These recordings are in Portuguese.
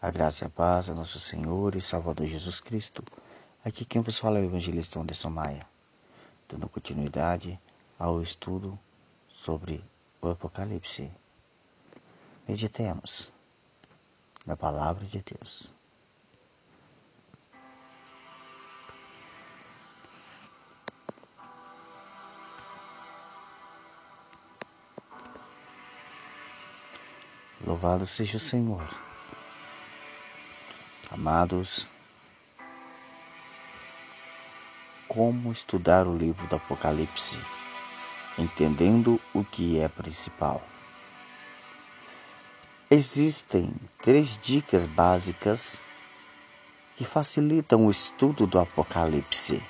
A graça e a paz a nosso Senhor e Salvador Jesus Cristo. Aqui quem vos fala é o evangelista Anderson Maia, dando continuidade ao estudo sobre o Apocalipse. Meditemos na palavra de Deus. Louvado seja o Senhor Amados, como estudar o livro do Apocalipse, entendendo o que é principal? Existem três dicas básicas que facilitam o estudo do Apocalipse.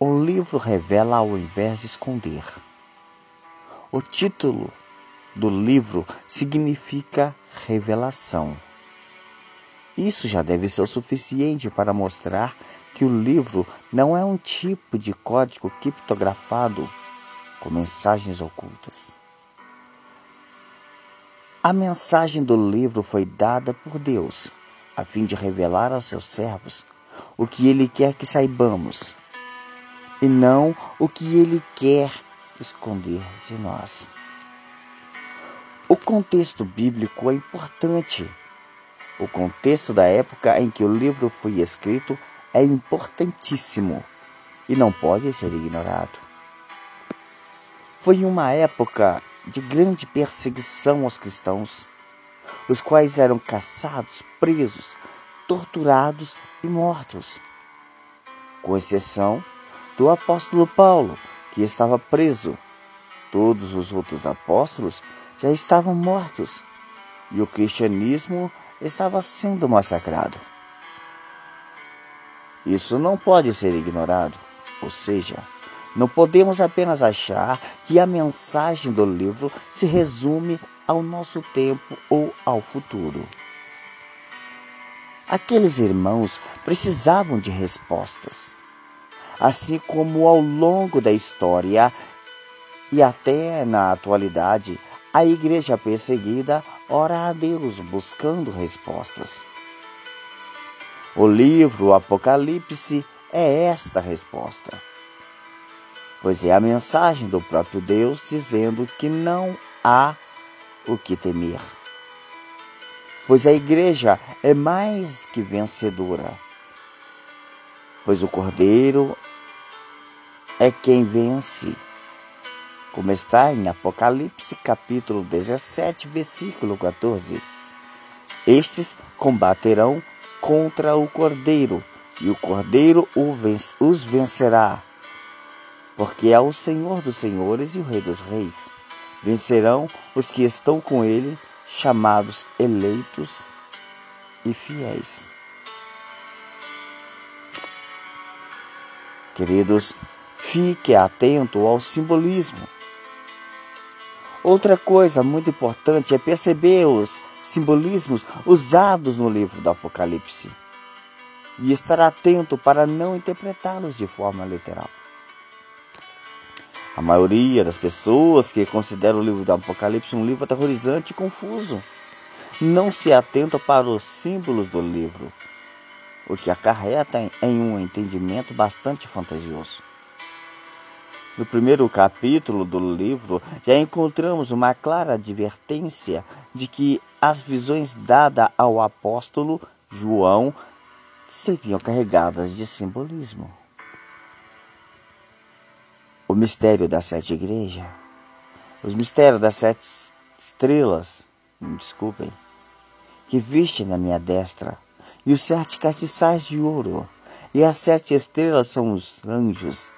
O livro revela ao invés de esconder. O título do livro significa revelação. Isso já deve ser o suficiente para mostrar que o livro não é um tipo de código criptografado com mensagens ocultas. A mensagem do livro foi dada por Deus a fim de revelar aos seus servos o que ele quer que saibamos e não o que ele quer esconder de nós. O contexto bíblico é importante o contexto da época em que o livro foi escrito é importantíssimo e não pode ser ignorado. Foi uma época de grande perseguição aos cristãos, os quais eram caçados, presos, torturados e mortos. Com exceção do apóstolo Paulo, que estava preso. Todos os outros apóstolos já estavam mortos e o cristianismo estava sendo massacrado. Isso não pode ser ignorado, ou seja, não podemos apenas achar que a mensagem do livro se resume ao nosso tempo ou ao futuro. Aqueles irmãos precisavam de respostas, assim como ao longo da história e até na atualidade, a igreja perseguida ora a Deus buscando respostas. O livro Apocalipse é esta resposta, pois é a mensagem do próprio Deus dizendo que não há o que temer. Pois a igreja é mais que vencedora, pois o Cordeiro é quem vence como está em Apocalipse capítulo 17, versículo 14. Estes combaterão contra o Cordeiro, e o Cordeiro os vencerá, porque é o Senhor dos senhores e o Rei dos reis. Vencerão os que estão com ele, chamados eleitos e fiéis. Queridos, fique atento ao simbolismo Outra coisa muito importante é perceber os simbolismos usados no livro do Apocalipse e estar atento para não interpretá-los de forma literal. A maioria das pessoas que consideram o livro do Apocalipse um livro aterrorizante e confuso não se atenta para os símbolos do livro, o que acarreta em um entendimento bastante fantasioso. No primeiro capítulo do livro, já encontramos uma clara advertência de que as visões dadas ao apóstolo João seriam carregadas de simbolismo. O mistério das sete igrejas, os mistérios das sete estrelas, desculpem, que viste na minha destra, e os sete castiçais de ouro, e as sete estrelas são os anjos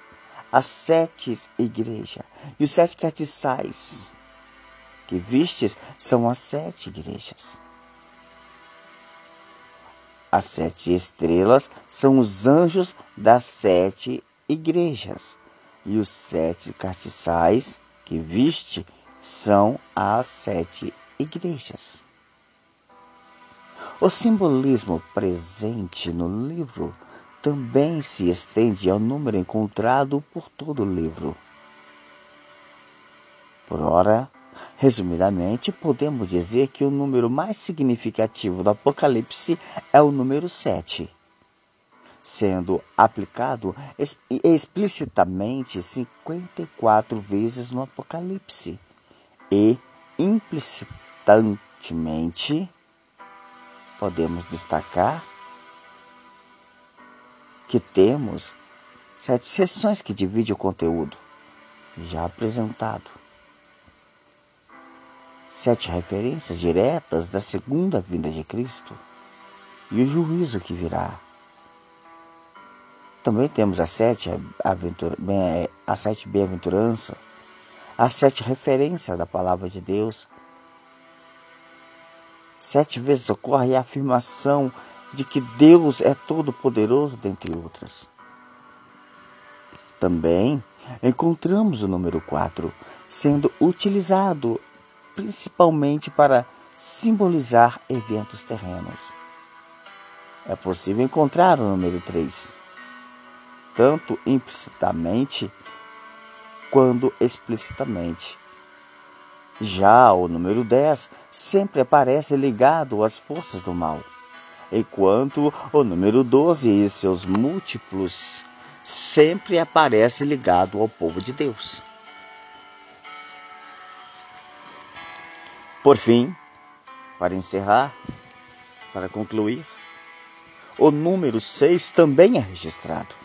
as sete igrejas e os sete castiçais que vistes são as sete igrejas. As sete estrelas são os anjos das sete igrejas e os sete castiçais que viste são as sete igrejas. O simbolismo presente no livro também se estende ao número encontrado por todo o livro. Por ora, Resumidamente, podemos dizer que o número mais significativo do Apocalipse é o número 7, sendo aplicado explicitamente 54 vezes no Apocalipse e implicitantemente podemos destacar que temos sete sessões que dividem o conteúdo já apresentado. Sete referências diretas da segunda vinda de Cristo e o juízo que virá. Também temos as sete, aventura, as sete bem-aventuranças, as sete referências da palavra de Deus. Sete vezes ocorre a afirmação de que Deus é todo-poderoso, dentre outras. Também encontramos o número 4 sendo utilizado principalmente para simbolizar eventos terrenos. É possível encontrar o número 3, tanto implicitamente quanto explicitamente. Já o número 10 sempre aparece ligado às forças do mal enquanto o número 12 e seus múltiplos sempre aparece ligado ao povo de Deus. Por fim, para encerrar, para concluir, o número 6 também é registrado.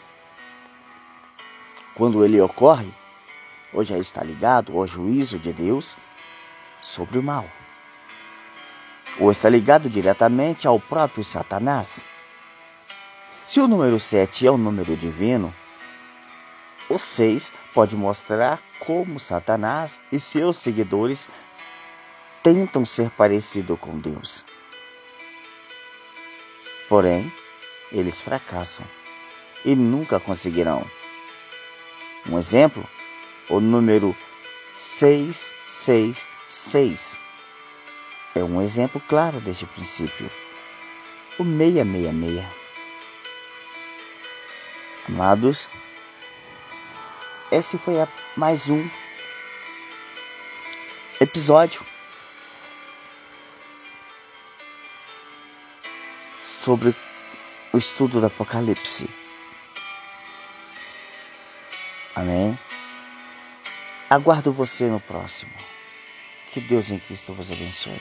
Quando ele ocorre, já está ligado ao juízo de Deus sobre o mal ou está ligado diretamente ao próprio Satanás. Se o número 7 é um número divino, o 6 pode mostrar como Satanás e seus seguidores tentam ser parecidos com Deus. Porém, eles fracassam e nunca conseguirão. Um exemplo, o número 666 é um exemplo claro deste princípio. O 666. Amados, esse foi mais um episódio sobre o estudo do Apocalipse. Amém? Aguardo você no próximo. Que Deus em Cristo vos abençoe.